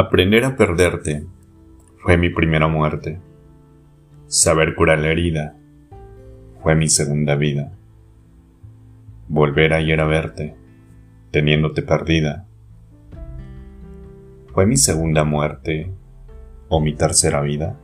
Aprender a perderte fue mi primera muerte. Saber curar la herida fue mi segunda vida. Volver ayer a verte, teniéndote perdida, fue mi segunda muerte o mi tercera vida.